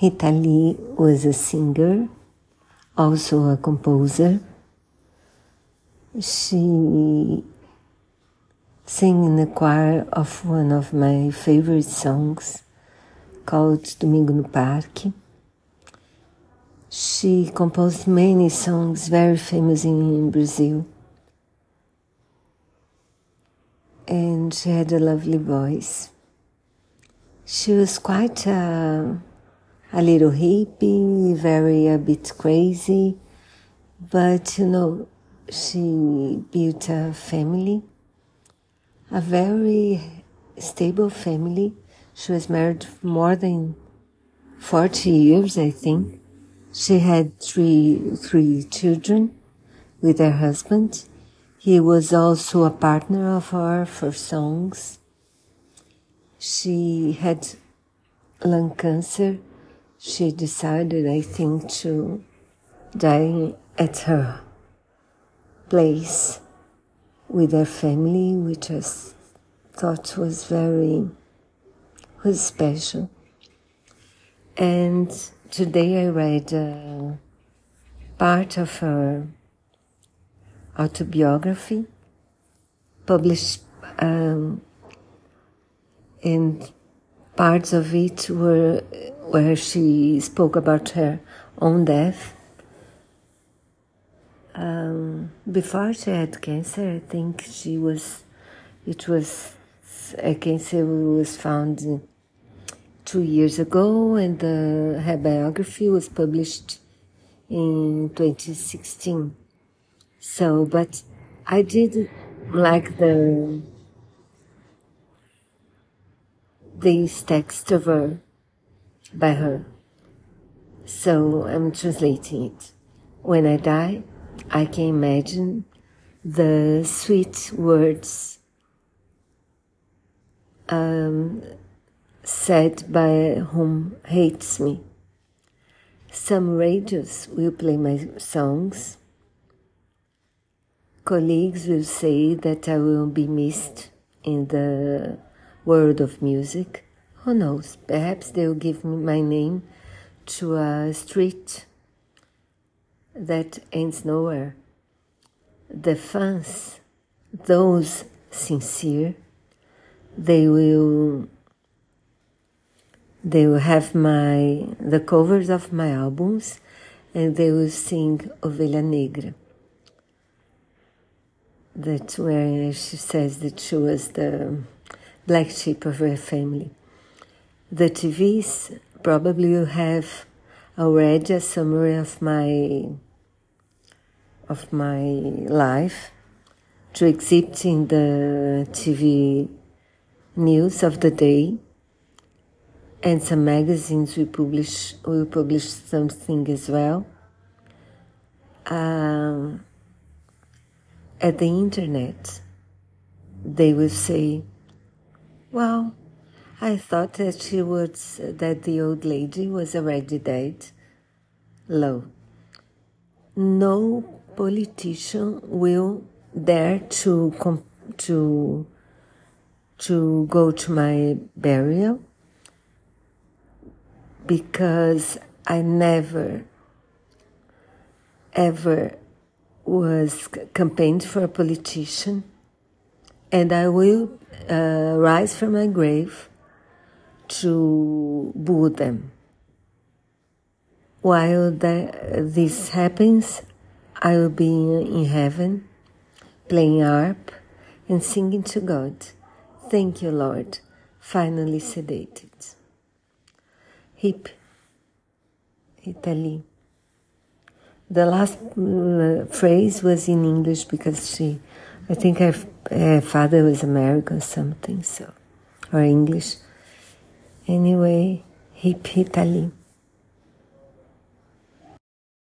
Rita Lee was a singer, also a composer. She sang in the choir of one of my favorite songs called Domingo no Parque. She composed many songs very famous in Brazil. And she had a lovely voice. She was quite a a little hippie, very a bit crazy, but you know, she built a family, a very stable family. She was married more than 40 years, I think. She had three, three children with her husband. He was also a partner of her for songs. She had lung cancer she decided, I think, to die at her place with her family, which I thought was very was special. And today I read uh, part of her autobiography published um, and parts of it were where she spoke about her own death. Um, before she had cancer, I think she was, it was, a cancer was found two years ago, and the, her biography was published in 2016. So, but I did like the this text of her by her. So I'm translating it. When I die, I can imagine the sweet words um, said by whom hates me. Some radios will play my songs. Colleagues will say that I will be missed in the world of music. Who knows? Perhaps they'll give me my name to a street that ends nowhere. The fans, those sincere, they will they will have my the covers of my albums and they will sing Ovelha Negra. That's where she says that she was the black sheep of her family. The TVs probably will have already a summary of my of my life to exhibit in the TV news of the day and some magazines will publish will publish something as well. Um, at the internet, they will say, "Well, I thought that she would, that the old lady was already dead. Lo, no politician will dare to to to go to my burial because I never ever was campaigned for a politician and I will uh, rise from my grave to them. While this happens, I will be in heaven playing harp and singing to God. Thank you, Lord. Finally sedated. Hip Italy. The last uh, phrase was in English because she, I think her, her father was American or something, so, or English. Anyway, hip Italy.